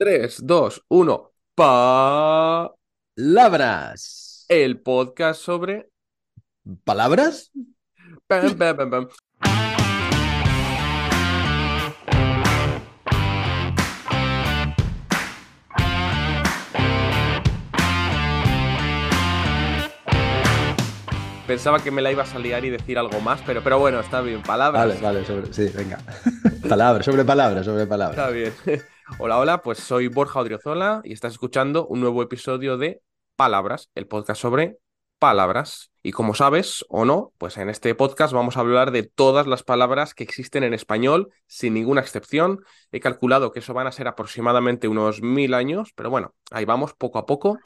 3, 2, 1. Pa. Labras. El podcast sobre. ¿Palabras? Pam, pam, pam, pam. Pensaba que me la ibas a liar y decir algo más, pero, pero bueno, está bien. Palabras. Vale, vale, sobre, sí, venga. palabras, sobre palabras, sobre palabras. Está bien. Hola, hola, pues soy Borja Odriozola y estás escuchando un nuevo episodio de Palabras, el podcast sobre palabras. Y como sabes o no, pues en este podcast vamos a hablar de todas las palabras que existen en español, sin ninguna excepción. He calculado que eso van a ser aproximadamente unos mil años, pero bueno, ahí vamos poco a poco.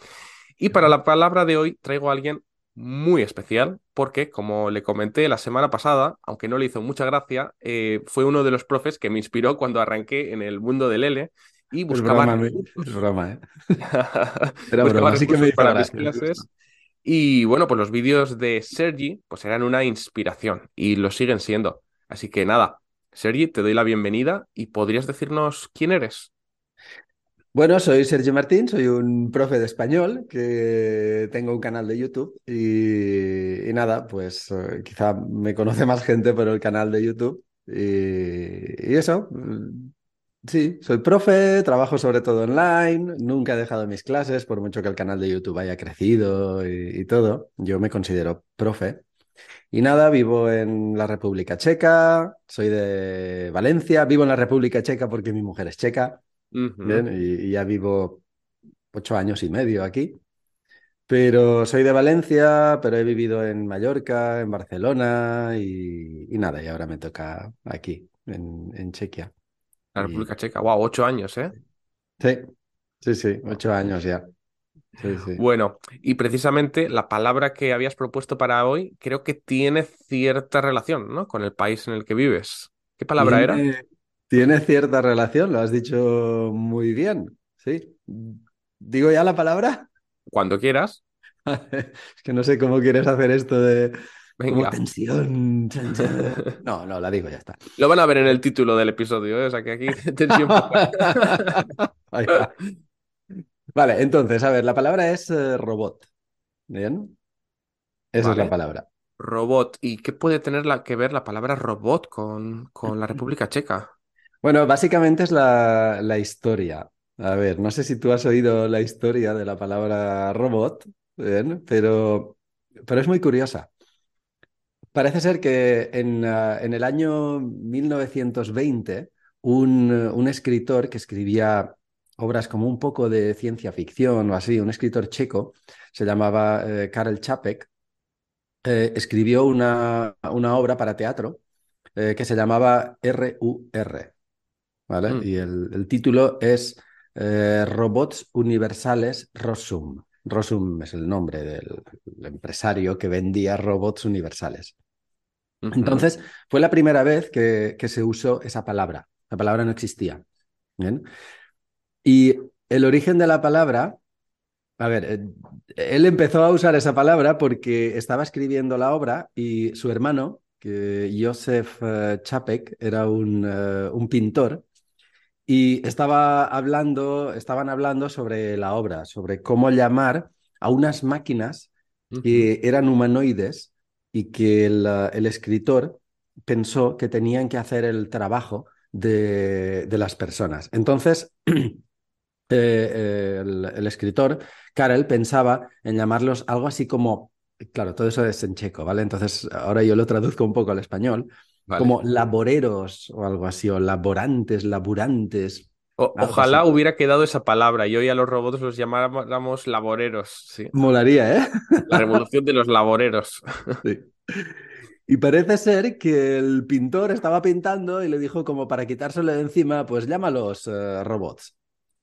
Y para la palabra de hoy traigo a alguien muy especial porque, como le comenté la semana pasada, aunque no le hizo mucha gracia, eh, fue uno de los profes que me inspiró cuando arranqué en el mundo del L y buscaba broma, recursos- es broma, ¿eh? Era broma, así que me para mis clases. Y bueno, pues los vídeos de Sergi pues eran una inspiración y lo siguen siendo. Así que nada, Sergi, te doy la bienvenida y podrías decirnos quién eres. Bueno, soy Sergio Martín, soy un profe de español que tengo un canal de YouTube y, nada, pues eh, quizá me conoce más gente por el canal de YouTube y, y eso. mm, Sí, soy profe, trabajo sobre todo online, nunca he dejado mis clases, por mucho que el canal de YouTube haya crecido y, y todo. Yo me considero profe. Y nada, vivo en la República Checa, soy de Valencia, vivo en la República Checa porque mi mujer es checa. Bien, y, y ya vivo ocho años y medio aquí. Pero soy de Valencia, pero he vivido en Mallorca, en Barcelona y, y nada, y ahora me toca aquí, en, en Chequia. La Y- República Checa. Wow, ocho años, ¿eh? Sí, sí, sí, ocho años ya. Sí, sí. Bueno, y precisamente la palabra que habías propuesto para hoy creo que tiene cierta relación, ¿no? Con el país en el que vives. ¿Qué palabra era? Tiene, cierta relación, lo has dicho muy bien. Sí. ¿Digo ya la palabra? Cuando quieras. Es que no sé cómo quieres hacer esto de como Venga. tensión. chan, chan. No, no, la digo, ya está. Lo van a ver en el título del episodio, ¿eh? O sea que aquí tensión poca. Ahí va. Vale, entonces, a ver, la palabra es eh, robot. ¿Bien? Esa es la palabra. Robot. ¿Y qué puede tener la- que ver la palabra robot con, con la República Checa? Bueno, básicamente es la, la historia. A ver, no sé si tú has oído la historia de la palabra robot, ¿bien? Pero, pero es muy curiosa. Parece ser que en, ah, en el año 1920, un, eh, un escritor que escribía obras como un poco de ciencia ficción o así, un escritor checo, se llamaba eh, Karel Čapek, eh, escribió una, una obra para teatro eh, que se llamaba RUR, ¿vale? Mm. Y el, el título es eh, Robots Universales Rosum. Rosum es el nombre del empresario que vendía robots universales. Entonces, fue la primera vez que, que se usó esa palabra. La palabra no existía. ¿bien? Y el origen de la palabra, a ver, eh, él empezó a usar esa palabra porque estaba escribiendo la obra y su hermano, que Josef eh, Čapek, era un, un pintor y estaba hablando, estaban hablando sobre la obra, sobre cómo llamar a unas máquinas que eran humanoides y que el, eh, el escritor pensó que tenían que hacer el trabajo de, de las personas. Entonces, eh, eh, el, el escritor, Karel, pensaba en llamarlos algo así como, claro, todo eso es en checo, ¿vale? Entonces, ahora yo lo traduzco un poco al español, Vale. como laboreros o algo así, o laborantes, laburantes. O- ojalá así. hubiera quedado esa palabra y hoy a los robots los llamáramos laboreros. Sí. Molaría, ¿eh? La revolución de los laboreros. Sí. Y parece ser que el pintor estaba pintando y le dijo como para quitárselo de encima, pues llámalos eh, robots.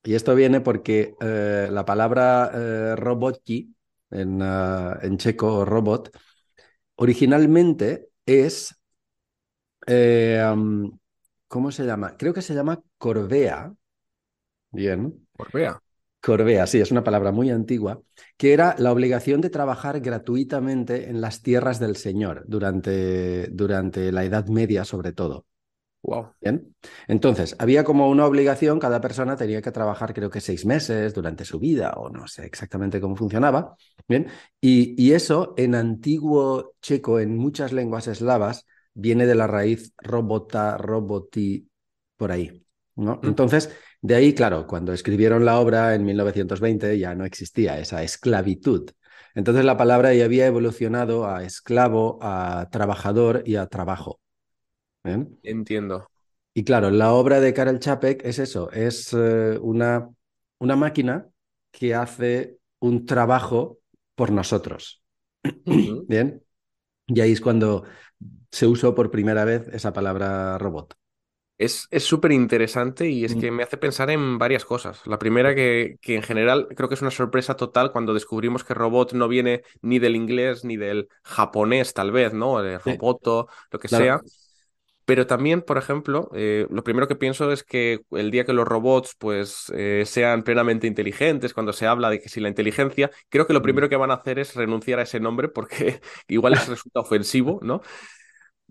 Y esto viene porque eh, la palabra eh, robotki en, eh, en checo robot originalmente es, eh, um, ¿cómo se llama? Creo que se llama corvea. Bien. Vea. Corvea, sí, es una palabra muy antigua, que era la obligación de trabajar gratuitamente en las tierras del Señor durante, durante la Edad Media, sobre todo. Wow. Bien. Entonces, había como una obligación, cada persona tenía que trabajar creo que seis meses durante su vida, o no sé exactamente cómo funcionaba. Bien. Y, y eso en antiguo checo, en muchas lenguas eslavas, viene de la raíz robota, roboti, por ahí. ¿no? Entonces, de ahí, claro, cuando escribieron la obra en 1920 ya no existía esa esclavitud. Entonces la palabra ya había evolucionado a esclavo, a trabajador y a trabajo. ¿Bien? Entiendo. Y claro, la obra de Karel Čapek es eso, es eh, una, una máquina que hace un trabajo por nosotros. Bien. Y ahí es cuando se usó por primera vez esa palabra robot. Es es súper interesante y es Mm. que me hace pensar en varias cosas. La primera que, que en general creo que es una sorpresa total cuando descubrimos que robot no viene ni del inglés ni del japonés, tal vez, ¿no? Sí, roboto, lo que claro. sea. Pero también, por ejemplo, eh, lo primero que pienso es que el día que los robots pues eh, sean plenamente inteligentes, cuando se habla de que si la inteligencia, creo que lo Mm. primero que van a hacer es renunciar a ese nombre porque igual les resulta ofensivo, ¿no?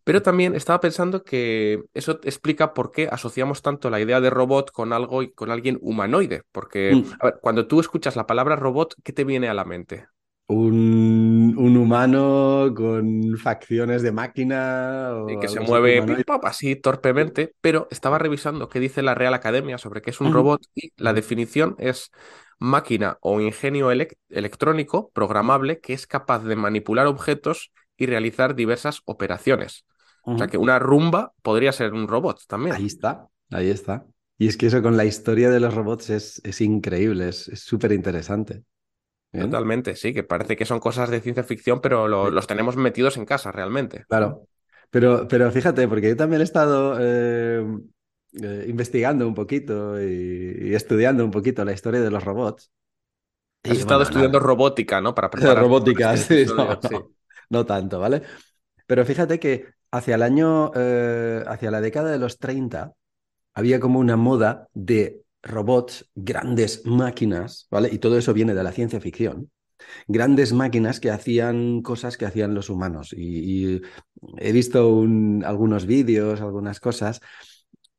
Pero también estaba pensando que eso explica por qué asociamos tanto la idea de robot con algo y con alguien humanoide. Porque, Mm. a ver, cuando tú escuchas la palabra robot, ¿qué te viene a la mente? Un, un humano con facciones de máquina Y o que se mueve pip, humanoide. pop, así torpemente, pero estaba revisando qué dice la Real Academia sobre qué es un robot y la definición es máquina o ingenio elec- electrónico programable que es capaz de manipular objetos y realizar diversas operaciones. O sea que una rumba podría ser un robot también. Ahí está, ahí está. Y es que eso con la historia de los robots es, es increíble, es súper interesante. Totalmente, sí, que parece que son cosas de ciencia ficción, pero lo- Sí. los tenemos metidos en casa realmente. claro. Pero, pero fíjate, porque yo también he estado eh, eh, investigando un poquito y, y estudiando un poquito la historia de los robots. Has Y estado bueno, estudiando nada. robótica, ¿no? Para prepararte para Robótica, este sí, no tanto, ¿vale? Pero fíjate que hacia el año, eh, hacia la década de los 30, había como una moda de robots, grandes máquinas, ¿vale? Y todo eso viene de la ciencia ficción. Grandes máquinas que hacían cosas que hacían los humanos. Y, y he visto un- algunos vídeos, algunas cosas.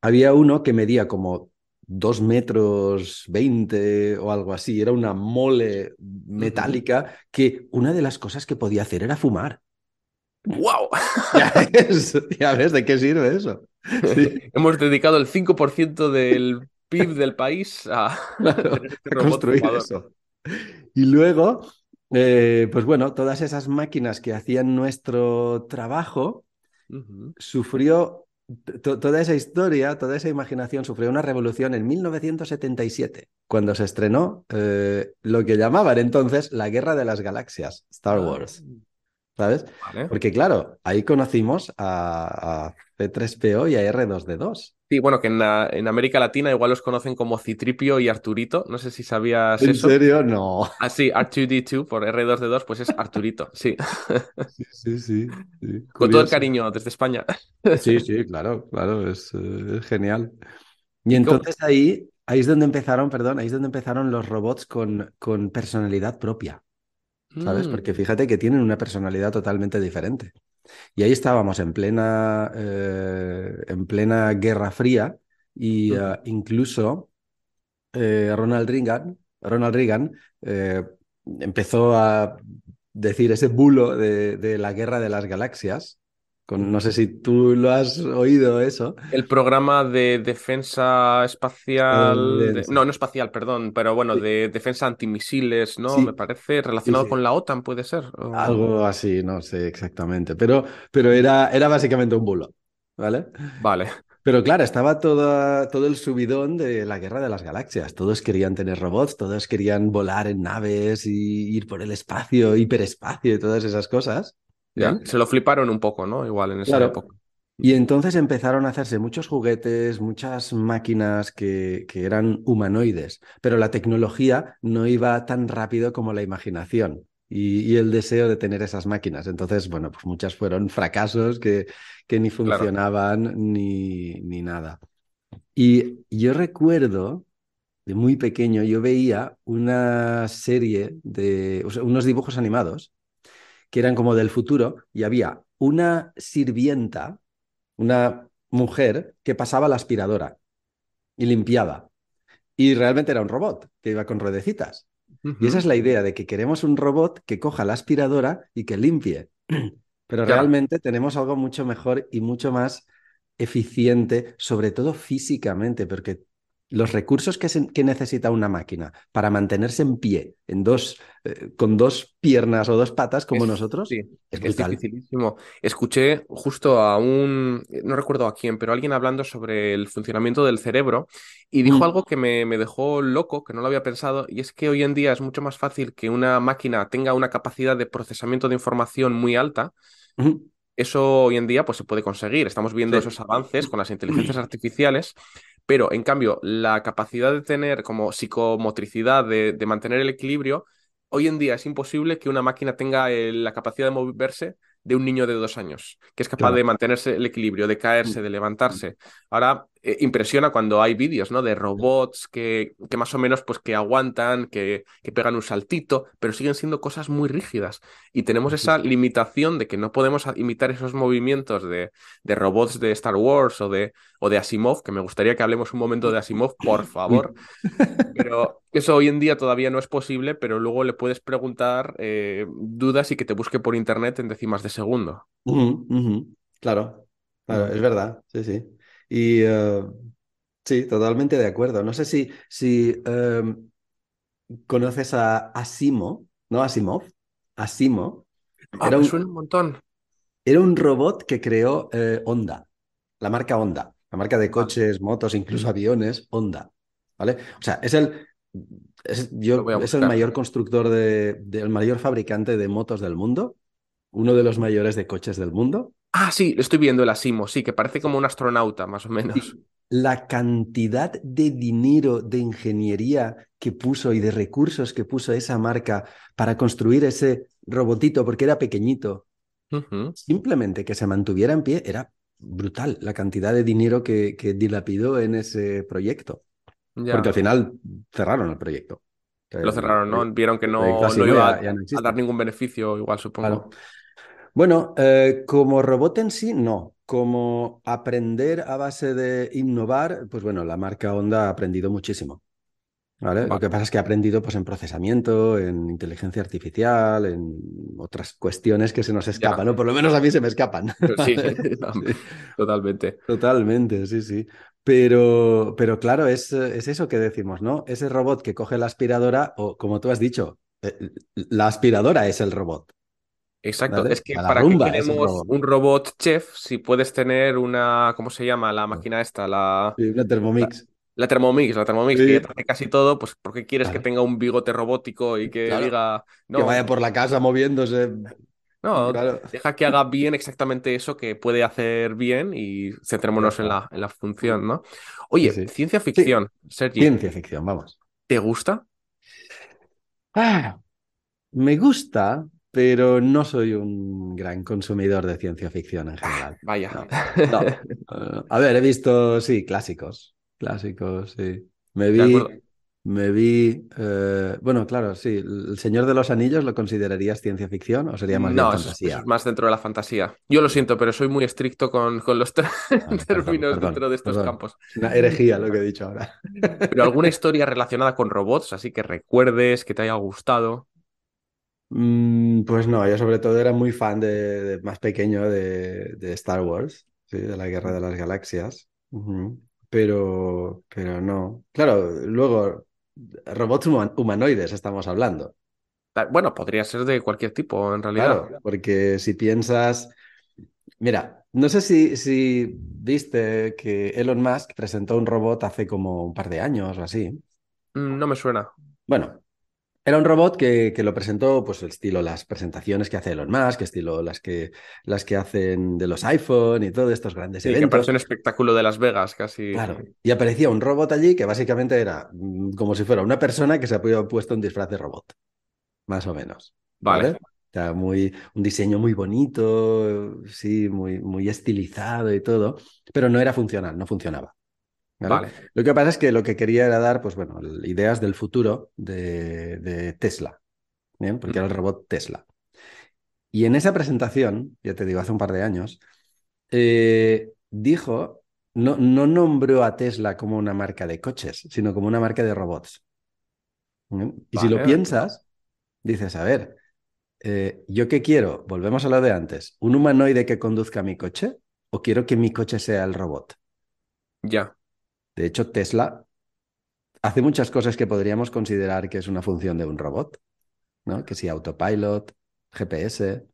Había uno que medía como dos metros veinte o algo así. Era una mole metálica que una de las cosas que podía hacer era fumar. ¡Wow! Ya ves, ya ves de qué sirve eso. Sí, Hemos dedicado el 5% del PIB del país a claro, este a construir eso. Y luego, eh, pues bueno, todas esas máquinas que hacían nuestro trabajo Ujú. sufrió to- toda esa historia, toda esa imaginación sufrió una revolución en 1977, cuando se estrenó eh, lo que llamaban entonces la Guerra de las Galaxias, Star Ah, Wars, ¿sabes? vale. Porque claro, ahí conocimos a, a C3PO y a R2D2. Sí, bueno, que en, la- en América Latina igual los conocen como Citripio y Arturito. No sé si sabías ¿En eso. serio? No. Ah, sí, R2D2 por R2D2, pues es Arturito, sí. Sí, sí, sí. sí, Con todo el cariño desde España. Sí, sí, claro, claro, es, eh, es genial. Y ¿Y cómo- entonces ahí, ahí es donde empezaron, perdón, ahí es donde empezaron los robots con, con personalidad propia, ¿sabes? Mm, Porque fíjate que tienen una personalidad totalmente diferente. Y ahí estábamos en plena, eh, en plena Guerra Fría y Ujú. eh, incluso eh, Ronald Reagan, Ronald Reagan eh, empezó a decir ese bulo de, de la Guerra de las Galaxias. Con, no sé si tú lo has oído eso. El programa de defensa espacial, de- Estadounidense. no, no espacial, perdón, pero bueno, Sí. de defensa antimisiles, ¿no? Sí. Me parece relacionado sí. con la OTAN, puede ser. o- Algo así, no sé exactamente, pero, pero era, era básicamente un bulo, ¿vale? Vale, Pero claro, estaba toda, todo el subidón de la guerra de las galaxias. Todos querían tener robots, todos querían volar en naves y ir por el espacio, hiperespacio y todas esas cosas. Se lo fliparon un poco, ¿no? Igual en esa Claro. época. Y entonces empezaron a hacerse muchos juguetes, muchas máquinas que, que eran humanoides, pero la tecnología no iba tan rápido como la imaginación y, y el deseo de tener esas máquinas. Entonces, bueno, pues muchas fueron fracasos que, que ni Claro. funcionaban ni, ni nada. Y yo recuerdo, de muy pequeño, yo veía una serie de, o sea, unos dibujos animados que eran como del futuro y había una sirvienta, una mujer que pasaba la aspiradora y limpiaba. Y realmente era un robot que iba con ruedecitas. Y esa es la idea de que queremos un robot que coja la aspiradora y que limpie. Pero realmente tenemos algo mucho mejor y mucho más eficiente, sobre todo físicamente, porque los recursos que, que, necesita una máquina para mantenerse en pie, en dos, eh, con dos piernas o dos patas como nosotros, sí, es, es dificilísimo. Escuché justo a un, no recuerdo a quién, pero alguien hablando sobre el funcionamiento del cerebro y dijo mm. algo que me, me, dejó loco, que no lo había pensado, y es que hoy en día es mucho más fácil que una máquina tenga una capacidad de procesamiento de información muy alta. Eso hoy en día pues, se puede conseguir. Estamos viendo esos avances con las inteligencias artificiales pero, en cambio, la capacidad de tener como psicomotricidad, de, de mantener el equilibrio, hoy en día es imposible que una máquina tenga la capacidad de moverse de un niño de dos años, que es capaz de mantenerse el equilibrio, de caerse, de levantarse. Ahora eh, impresiona cuando hay vídeos, ¿no? De robots que, que, más o menos pues que aguantan, que, que, pegan un saltito, pero siguen siendo cosas muy rígidas. Y tenemos esa limitación de que no podemos imitar esos movimientos de, de robots de Star Wars o de, o de Asimov, que me gustaría que hablemos un momento de Asimov, por favor. Pero eso hoy en día todavía no es posible, pero luego le puedes preguntar eh, dudas y que te busque por internet en décimas de segundo. Claro, claro, es verdad, sí, sí. Y eh, sí, totalmente de acuerdo. No sé si, si em, conoces a Asimo, ¿no? Asimov. Asimo. Ah, era un, suena un montón. Era un robot que creó eh, Honda, la marca Honda, la marca de coches, motos, incluso aviones, Honda. ¿Vale? O sea, es el, es, yo, es el mayor constructor, de, el mayor fabricante de motos del mundo, uno de los mayores de coches del mundo. Ah, sí, estoy viendo el Asimo, sí, que parece como un astronauta, más o menos. La cantidad de dinero, de ingeniería que puso y de recursos que puso esa marca para construir ese robotito, porque era pequeñito, simplemente que se mantuviera en pie, era brutal la cantidad de dinero que, que dilapidó en ese proyecto. Porque al final cerraron el proyecto. Lo cerraron, ¿no? Vieron que no, iba a, dar ningún beneficio, igual supongo. Bueno, eh, como robot en sí, no. Como aprender a base de innovar, pues bueno, la marca Honda ha aprendido muchísimo. ¿vale? Lo que pasa es que ha aprendido pues, en procesamiento, en inteligencia artificial, en otras cuestiones que se nos escapan, ¿no? Por lo menos a mí se me escapan. Sí, totalmente. Totalmente, sí, sí. Pero, pero claro, es, es eso que decimos, ¿no? Ese robot que coge la aspiradora, o como tú has dicho, eh, la aspiradora es el robot. Exacto, es que para qué queremos un robot chef si puedes tener una, ¿cómo se llama? La máquina esta, la... Sí, una Thermomix. La, Thermomix, la Thermomix, que hace casi todo, pues ¿por qué quieres que tenga un bigote robótico y que diga... No, que vaya por la casa moviéndose. No, deja que haga bien exactamente eso que puede hacer bien y centrémonos en la, en la función, ¿no? Oye, ciencia ficción, Sergi. Ciencia ficción, vamos. ¿Te gusta? Ah, me gusta, pero no soy un gran consumidor de ciencia ficción en general. Vaya. a ver, he visto, sí, clásicos. Clásicos, sí. Me vi, me vi, eh, bueno, claro, sí, ¿El Señor de los Anillos lo considerarías ciencia ficción o sería más bien fantasía? Es, más dentro de la fantasía. Yo lo siento, pero soy muy estricto con, con los términos dentro de estos campos. Una herejía lo que he dicho ahora. Pero alguna historia relacionada con robots, así que recuerdes, que te haya gustado. Mm, pues no, yo sobre todo era muy fan de, más pequeño de, Star Wars, ¿sí? de la Guerra de las Galaxias. Pero, pero no. Claro, luego robots humanoides estamos hablando. Bueno, podría ser de cualquier tipo, en realidad. Claro, porque si piensas. Mira, no sé si, si viste que Elon Musk presentó un robot hace como un par de años o así. Mm, no me suena. Bueno, era un robot que, que, lo presentó, pues, el estilo las presentaciones que hace Elon Musk, estilo las que, las que hacen de los iPhone y todos estos grandes eventos. Que parece un espectáculo de Las Vegas, casi. Claro. Y aparecía un robot allí que básicamente era mm, como si fuera una persona que se había puesto un disfraz de robot. Más o menos. Vale. muy, un diseño muy bonito, sí, muy, muy estilizado y todo, pero no era funcional, no funcionaba. Lo que pasa es que lo que quería era dar, pues bueno, ideas del futuro de, Tesla, porque era el robot Tesla. Y en esa presentación, ya te digo, hace un par de años, eh, dijo no, no nombró a Tesla como una marca de coches, sino como una marca de robots. Y si lo piensas, dices, a ver, eh, ¿yo qué quiero? Volvemos a lo de antes. ¿Un humanoide que conduzca mi coche? ¿O quiero que mi coche sea el robot? ya. De hecho, Tesla hace muchas cosas que podríamos considerar que es una función de un robot, ¿no? Que si autopilot, GPS.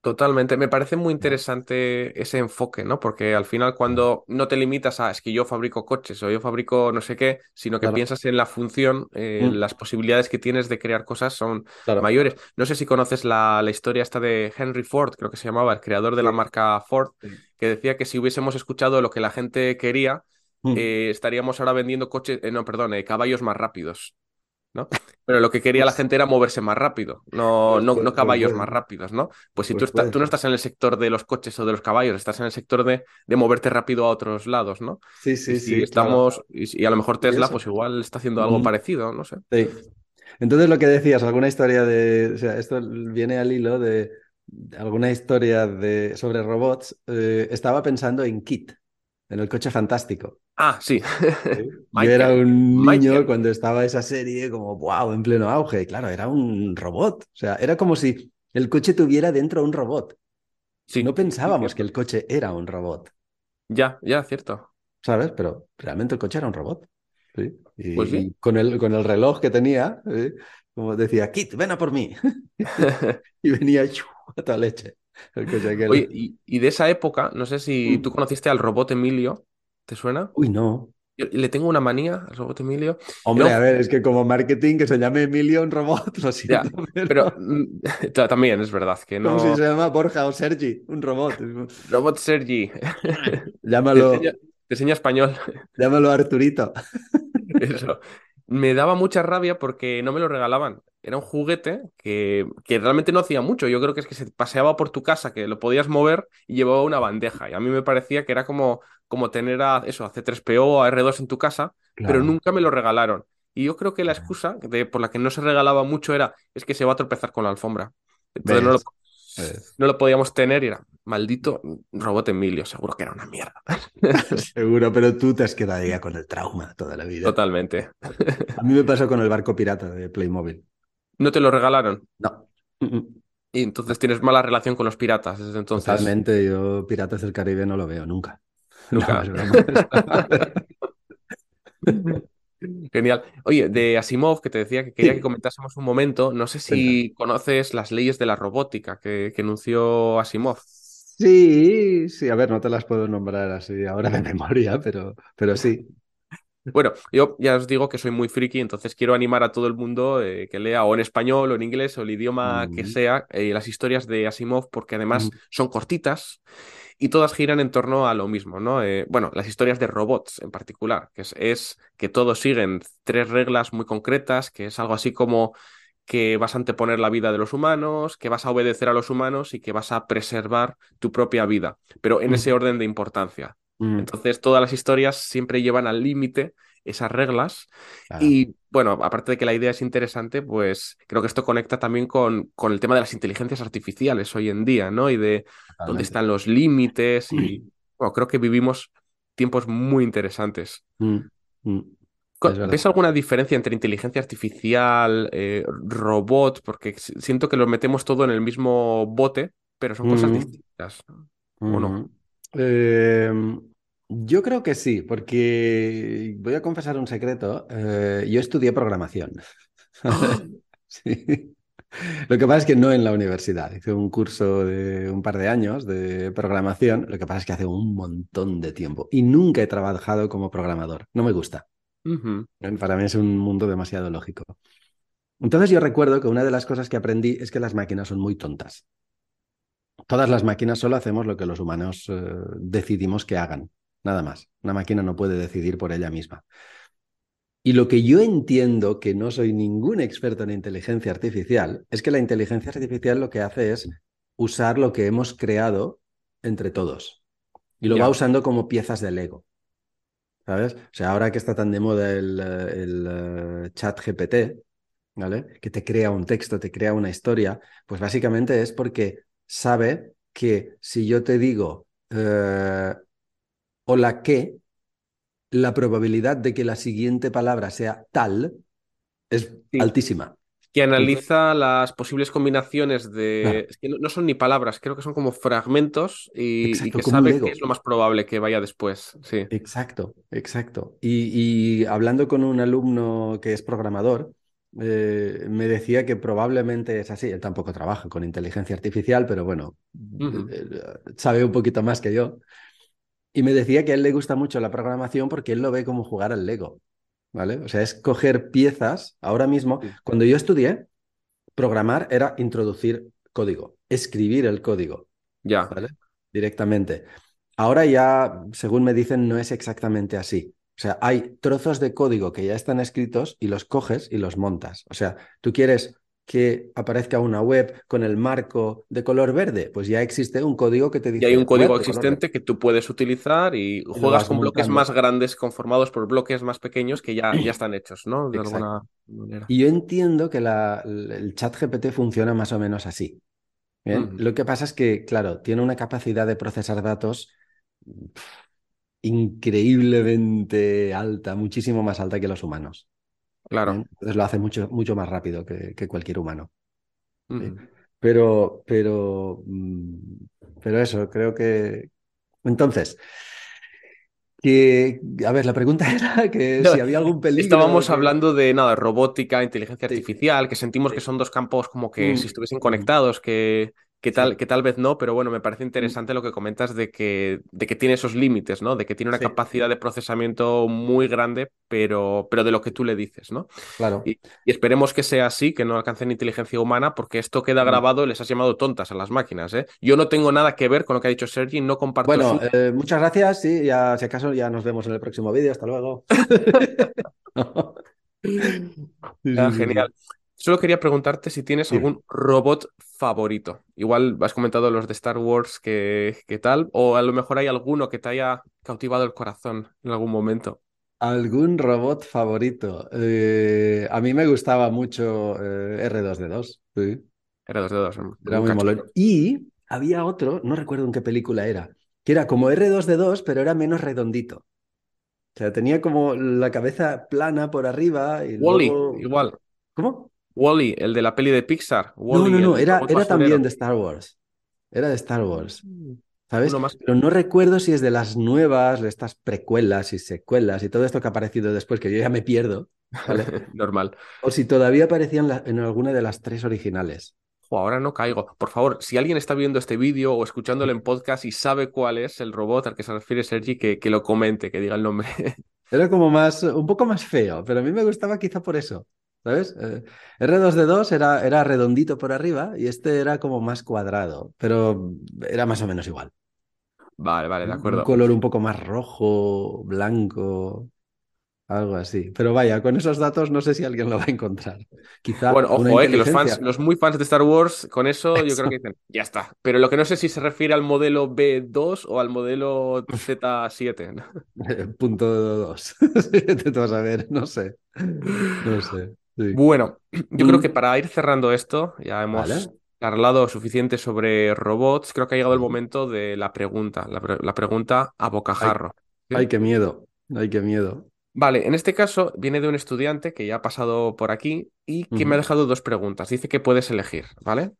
Totalmente, me parece muy interesante ese enfoque, ¿no? Porque al final cuando no te limitas a es que yo fabrico coches o yo fabrico no sé qué, sino que Claro, piensas en la función, eh, Mm, las posibilidades que tienes de crear cosas son claro. mayores. No sé si conoces la, la historia esta de Henry Ford, creo que se llamaba, el creador de la marca Ford, que decía que si hubiésemos escuchado lo que la gente quería, Mm, eh, estaríamos ahora vendiendo coches, eh, no, perdón, eh, caballos más rápidos. ¿no? Pero lo que quería la Pues, gente era moverse más rápido, no, pues, no, pues, no caballos más rápidos, ¿no? Pues si tú, estás tú no estás en el sector de los coches o de los caballos, estás en el sector de, de moverte rápido a otros lados, ¿no? Sí, Y sí, si sí, claro. estamos, y, y a lo mejor Tesla, pues igual está haciendo algo Mm, parecido, no sé. Sí. Entonces lo que decías, alguna historia de, o sea, esto viene al hilo de, de alguna historia de, sobre robots. eh, estaba pensando en Kit, en el coche fantástico. Ah, sí. Yo era un niño cuando estaba esa serie como, wow, en pleno auge. Claro, era un robot. O sea, era como si el coche tuviera dentro un robot. No Sí, sí, pensábamos que el coche era un robot, Ya, ya, cierto. ¿sabes? Pero realmente el coche era un robot. ¿sí? Pues Y, sí. y con el, con el reloj que tenía, ¿sí? como decía, Kit, ven a por mí. Y venía a toda leche. El coche Oye, aquel. y, y de esa época, no sé si tú Mm. conociste al robot Emilio, ¿te suena? Uy, no. Yo le tengo una manía al robot Emilio. Hombre, a ver, es que como marketing que se llame Emilio un robot, lo siento, Ya, pero pero mm, ta- también es verdad que como si no. se llama Borja o Sergi, un robot. Robot Sergi, te enseña, Llámalo, te enseña español. llámalo Arturito. Eso. Me daba mucha rabia porque no me lo regalaban. Era un juguete que, que realmente no hacía mucho. Yo creo que es que se paseaba por tu casa, que lo podías mover y llevaba una bandeja. Y a mí me parecía que era como, como tener a, eso, a C3PO o a R2 en tu casa, pero nunca me lo regalaron. Y yo creo que la excusa de, por la que no se regalaba mucho era, es que se va a tropezar con la alfombra. Entonces no lo, no lo podíamos tener y era, maldito robot Emilio, seguro que era una mierda. Seguro, pero tú te has quedado ya con el trauma toda la vida. Totalmente. A mí me pasó con el barco pirata de Playmobil. No te lo regalaron. No. Y entonces tienes mala relación con los piratas desde entonces. Totalmente, yo Piratas del Caribe no lo veo nunca. No, Nunca. broma. Genial. Oye, de Asimov, que te decía que quería que comentásemos un momento, no sé cuenta. si conoces las leyes de la robótica que, que enunció Asimov. Sí, sí, a ver, no te las puedo nombrar así ahora de memoria, pero, pero sí. Bueno, yo ya os digo que soy muy friki, entonces quiero animar a todo el mundo eh, que lea o en español o en inglés o el idioma que sea eh, las historias de Asimov, porque además mm, son cortitas y todas giran en torno a lo mismo, ¿no? Eh, bueno, las historias de robots en particular, que es, es que todos siguen tres reglas muy concretas, que es algo así como que vas a anteponer la vida de los humanos, que vas a obedecer a los humanos y que vas a preservar tu propia vida, pero en ese orden de importancia. Mm, Entonces, todas las historias siempre llevan al límite esas reglas claro, y bueno, aparte de que la idea es interesante, pues creo que esto conecta también con, con el tema de las inteligencias artificiales hoy en día, ¿no? Y de dónde están los límites y bueno, creo que vivimos tiempos muy interesantes. Mm, mm. ¿Ves alguna diferencia entre inteligencia artificial, eh, robot? Porque siento que lo metemos todo en el mismo bote, pero son cosas Mm, distintas, ¿o no? Eh, yo creo que sí, porque voy a confesar un secreto. eh, yo estudié programación. ¡Ah! Sí. Lo que pasa es que no en la universidad. Hice un curso de un par de años de programación. Lo que pasa es que hace un montón de tiempo y nunca he trabajado como programador. No me gusta. Para mí es un mundo demasiado lógico. Entonces yo recuerdo que una de las cosas que aprendí es que las máquinas son muy tontas. Todas las máquinas solo hacemos lo que los humanos eh, decidimos que hagan, nada más. Una máquina no puede decidir por ella misma. Y lo que yo entiendo, que no soy ningún experto en inteligencia artificial, es que la inteligencia artificial lo que hace es usar lo que hemos creado entre todos y lo va usando como piezas de Lego. ¿Sabes? O sea, ahora que está tan de moda el, eh, el eh, chat GPT, ¿vale? Que te crea un texto, te crea una historia, pues básicamente es porque sabe que si yo te digo, eh, o la que, la probabilidad de que la siguiente palabra sea tal es Sí. altísima. Que analiza las posibles combinaciones de. Claro. Es que no, no son ni palabras, creo que son como fragmentos y, que sabe qué es lo más probable que vaya después. Sí. Exacto, exacto. Y, y hablando con un alumno que es programador, eh, me decía que probablemente es así. Él tampoco trabaja con inteligencia artificial, pero bueno, eh, sabe un poquito más que yo. Y me decía que a él le gusta mucho la programación porque él lo ve como jugar al Lego, ¿vale? O sea, es coger piezas. Ahora mismo, Sí. cuando yo estudié, programar era introducir código, escribir el código. Ya. ¿vale? Directamente. Ahora ya, según me dicen, no es exactamente así. O sea, hay trozos de código que ya están escritos y los coges y los montas. O sea, tú quieres que aparezca una web con el marco de color verde, pues ya existe un código que te Y dice hay un código existente que tú puedes utilizar y juegas con bloques más grandes conformados por bloques más pequeños que ya, ya están hechos, ¿no? De Exacto. alguna manera. Y yo entiendo que la- el chat GPT funciona más o menos así. Bien. Lo que pasa es que, claro, tiene una capacidad de procesar datos increíblemente alta, muchísimo más alta que los humanos. Claro. Bien, Entonces lo hace mucho, mucho más rápido que, que cualquier humano. Pero, pero, mm, pero eso, creo que. Entonces, que, a ver, la pregunta era que No, si había algún peligro. Estábamos que- hablando de nada, robótica, inteligencia Sí. artificial, que sentimos Sí. que son dos campos como que Mm, si estuviesen conectados, que, que Sí. tal, que tal vez no, pero bueno, me parece interesante lo que comentas de que, de que tiene esos límites, ¿no? De que tiene una Sí. capacidad de procesamiento muy grande, pero, pero de lo que tú le dices, ¿no? Claro. Y, y esperemos que sea así, que no alcancen inteligencia humana, porque esto queda Mm. grabado, les has llamado tontas a las máquinas, ¿eh? Yo no tengo nada que ver con lo que ha dicho Sergi, no comparto Bueno, su... eh, muchas gracias. Sí, ya, si acaso ya nos vemos en el próximo vídeo. Hasta luego. Sí, Ah, genial. Solo quería preguntarte si tienes algún robot favorito. Igual has comentado los de Star Wars, que, que tal, o a lo mejor hay alguno que te haya cautivado el corazón en algún momento. ¿Algún robot favorito? Eh, a mí me gustaba mucho eh, R2D2. Sí. R2D2, Era muy molón. Y había otro, no recuerdo en qué película era, que era como R2D2, pero era menos redondito. O sea, tenía como la cabeza plana por arriba y luego... igual. ¿Cómo? Wall-E, el de la peli de Pixar. No, no, no, era, era también de Star Wars. Era de Star Wars, ¿sabes? Uno más. Pero no recuerdo si es de las nuevas, de estas precuelas y secuelas y todo esto que ha aparecido después, que yo ya me pierdo, ¿vale? Normal. O si todavía aparecían la- en alguna de las tres originales. Ahora no caigo. Por favor, si alguien está viendo este vídeo o escuchándolo en podcast y sabe cuál es el robot al que se refiere Sergi, que, que lo comente, que diga el nombre. Era como más, un poco más feo, pero a mí me gustaba quizá por eso, ¿sabes? Eh, R2D2 era, era redondito por arriba y este era como más cuadrado, pero era más o menos igual. Vale, vale, de Un acuerdo. color un poco más rojo, blanco, algo así. Pero vaya, con esos datos no sé si alguien lo va a encontrar. Quizá Bueno, una ojo, eh, que los fans, los muy fans de Star Wars, con eso yo creo que dicen, ya está. Pero lo que no sé si se refiere al modelo B2 o al modelo Z7. ¿no? Punto dos. Te vas a ver, no sé. No sé. Sí. Bueno, yo creo Mm. que para ir cerrando esto, ya hemos Vale. charlado suficiente sobre robots. Creo que ha llegado el momento de la pregunta, la, pre- la pregunta a bocajarro. ¿sí? Ay, qué miedo. Ay, qué miedo. Vale, en este caso viene de un estudiante que ya ha pasado por aquí y que me ha dejado dos preguntas. Dice que puedes elegir, ¿vale?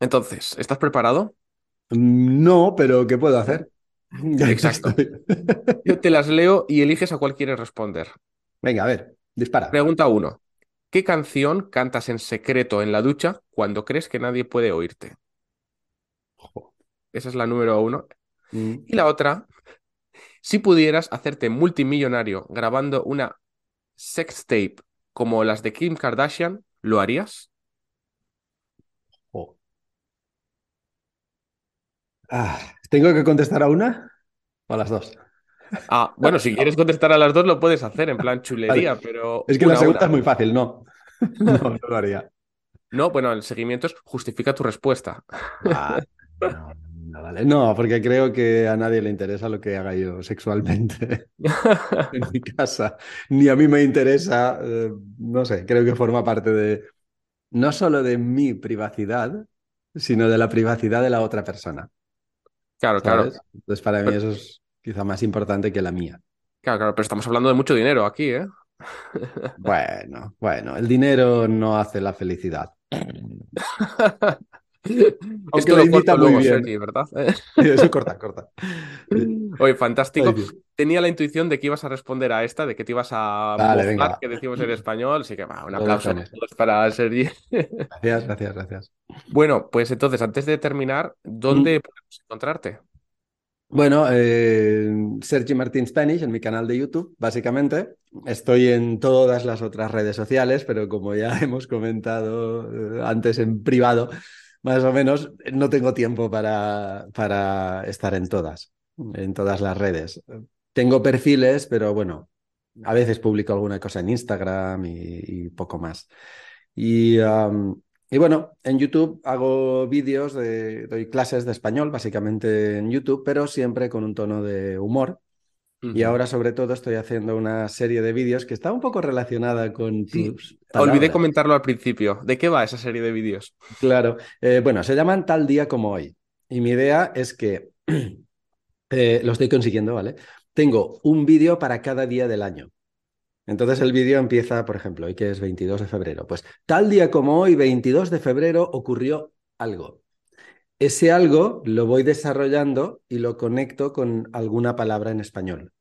Entonces, ¿estás preparado? Mm, No, pero ¿qué puedo hacer? Exacto. Yo te las leo y eliges a cuál quieres responder. Venga, a ver, dispara. Pregunta 1. ¿Qué canción cantas en secreto en la ducha cuando crees que nadie puede oírte? Esa es la número uno. Mm, Y la otra, si pudieras hacerte multimillonario grabando una sextape como las de Kim Kardashian, ¿lo harías? jo. Ah, ¿tengo que contestar a una o a las dos? Ah, bueno, si quieres contestar a las dos lo puedes hacer en plan chulería, pero Es que la segunda es muy fácil, no. No, no lo haría. No, bueno, el seguimiento es justifica tu respuesta. Ah, no, no, vale. No, porque creo que a nadie le interesa lo que haga yo sexualmente en mi casa. Ni a mí me interesa, eh, no sé, creo que forma parte de, no solo de mi privacidad, sino de la privacidad de la otra persona, Claro, claro. Entonces para mí eso es... quizá más importante que la mía. Claro, claro, pero estamos hablando de mucho dinero aquí, ¿eh? Bueno, bueno, el dinero no hace la felicidad. Esto lo invita muy bien. Sergi, ¿verdad? Eso corta, corta. Oye, fantástico. Tenía la intuición de que ibas a responder a esta, de que te ibas a vale, que decimos en español, así que va, un aplauso para Sergi. Gracias, gracias, gracias. Bueno, pues entonces, antes de terminar, ¿dónde mm. podemos encontrarte? Bueno, eh, Sergi Martín Spanish en mi canal de YouTube, básicamente. Estoy en todas las otras redes sociales, pero como ya hemos comentado eh, antes en privado, más o menos, no tengo tiempo para, para estar en todas, en todas las redes. Tengo perfiles, pero bueno, a veces publico alguna cosa en Instagram y, poco más. Y y bueno, en YouTube hago vídeos, de, doy clases de español, básicamente en YouTube, pero siempre con un tono de humor. Y ahora sobre todo estoy haciendo una serie de vídeos que está un poco relacionada con tus... Olvidé comentarlo al principio. ¿De qué va esa serie de vídeos? Claro. Eh, bueno, se llaman Tal día como hoy. Y mi idea es que eh, lo estoy consiguiendo, ¿vale? Tengo un vídeo para cada día del año. Entonces el vídeo empieza, por ejemplo, hoy que es 22 de febrero. Pues tal día como hoy, 22 de febrero, ocurrió algo. Ese algo lo voy desarrollando y lo conecto con alguna palabra en español.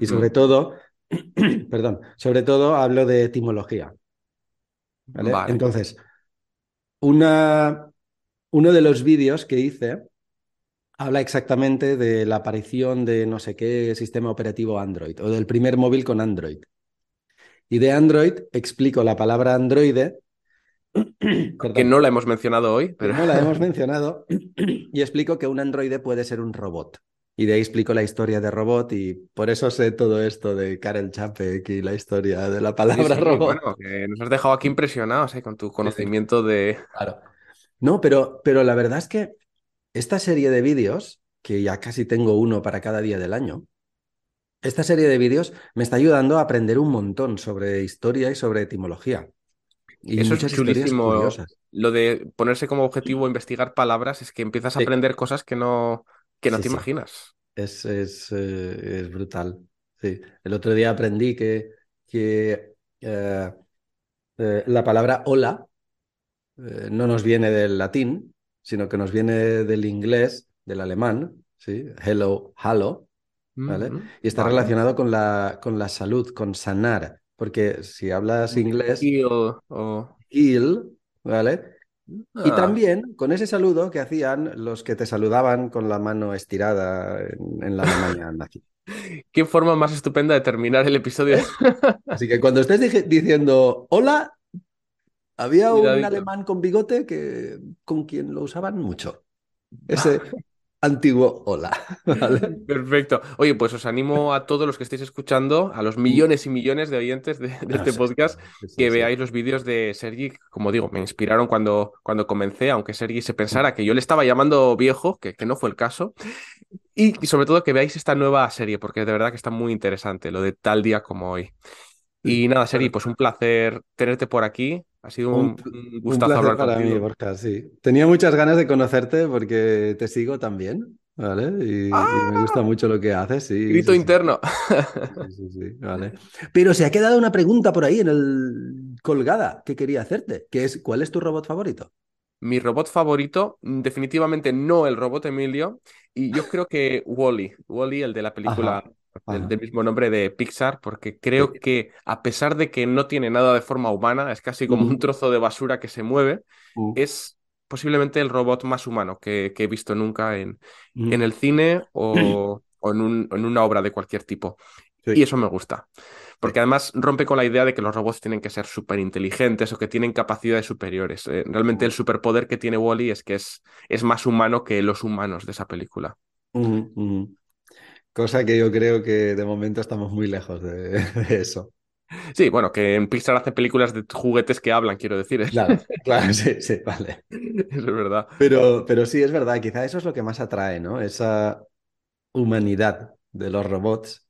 Y sobre todo, perdón, sobre todo hablo de etimología. Entonces, una, uno de los vídeos que hice habla exactamente de la aparición de no sé qué sistema operativo Android o del primer móvil con Android. Y de Android explico la palabra androide. que no la hemos mencionado hoy, pero. No la hemos mencionado. y explico que un androide puede ser un robot. Y de ahí explico la historia de robot y por eso sé todo esto de Karel Čapek y la historia de la palabra robot. Bueno, que nos has dejado aquí impresionados ¿eh? con tu conocimiento de. Claro. No, pero, pero la verdad es que esta serie de vídeos, que ya casi tengo uno para cada día del año, esta serie de vídeos me está ayudando a aprender un montón sobre historia y sobre etimología. Y Eso es chulísimo. Lo de ponerse como objetivo investigar palabras es que empiezas a aprender cosas que no, que no te imaginas. Es, es, eh, es, brutal. Sí. El otro día aprendí que, que eh, eh, la palabra hola no nos viene del latín, sino que nos viene del inglés, del alemán, ¿sí? Hello, hello, ¿vale? Y está relacionado con la, con la salud, con sanar, porque si hablas inglés... Heal, o... heal ¿vale? Y ah. también con ese saludo que hacían los que te saludaban con la mano estirada en, la Alemania nazi. Qué forma más estupenda de terminar el episodio. Así que cuando estés diciendo hola, había un alemán con bigote que, con quien lo usaban mucho. Ese antiguo hola. Perfecto. Oye, pues os animo a todos los que estéis escuchando, a los millones y millones de oyentes de, este podcast, que veáis los vídeos de Sergi. Como digo, me inspiraron cuando, cuando comencé, aunque Sergi se pensara que yo le estaba llamando viejo, que, que no fue el caso. Y, y sobre todo que veáis esta nueva serie, porque de verdad que está muy interesante, lo de tal día como hoy. Y nada, Sergi, pues un placer tenerte por aquí. Ha sido un, gustazo hablar para mí, Borja, sí. Tenía muchas ganas de conocerte porque te sigo también, ¿vale? Y, me ¡Ah! gusta mucho lo que haces, sí. Grito interno. Sí, sí, vale. Pero se ha quedado una pregunta por ahí en el colgada que quería hacerte, que es ¿cuál es tu robot favorito? Mi robot favorito, definitivamente no el robot Emilio, y yo creo que Wally, Wally, el de la película del, mismo nombre de Pixar, porque creo que a pesar de que no tiene nada de forma humana, es casi como un trozo de basura que se mueve, es posiblemente el robot más humano que, he visto nunca en, en el cine o, en, una obra de cualquier tipo. Y eso me gusta. Porque además rompe con la idea de que los robots tienen que ser súper inteligentes o que tienen capacidades superiores. Eh, realmente el superpoder que tiene Wally es que es, es más humano que los humanos de esa película. Cosa que yo creo que de momento estamos muy lejos de, eso. Sí, bueno, que en Pixar hacen películas de juguetes que hablan, quiero decir. Claro, claro, sí, sí, vale. Eso es verdad. Pero, pero sí, es verdad, quizá eso es lo que más atrae, ¿no? Esa humanidad de los robots,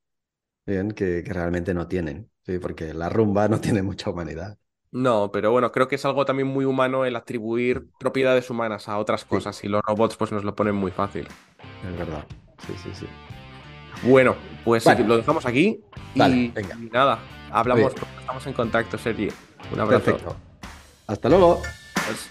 bien, que, realmente no tienen, sí, porque la rumba no tiene mucha humanidad. No, pero bueno, creo que es algo también muy humano el atribuir propiedades humanas a otras cosas y los robots pues nos lo ponen muy fácil. Es verdad, sí, sí, sí. Bueno, pues lo dejamos aquí y, Vale, venga. y nada, hablamos, estamos en contacto, Sergi. Un abrazo. Perfecto. Hasta luego. Pues-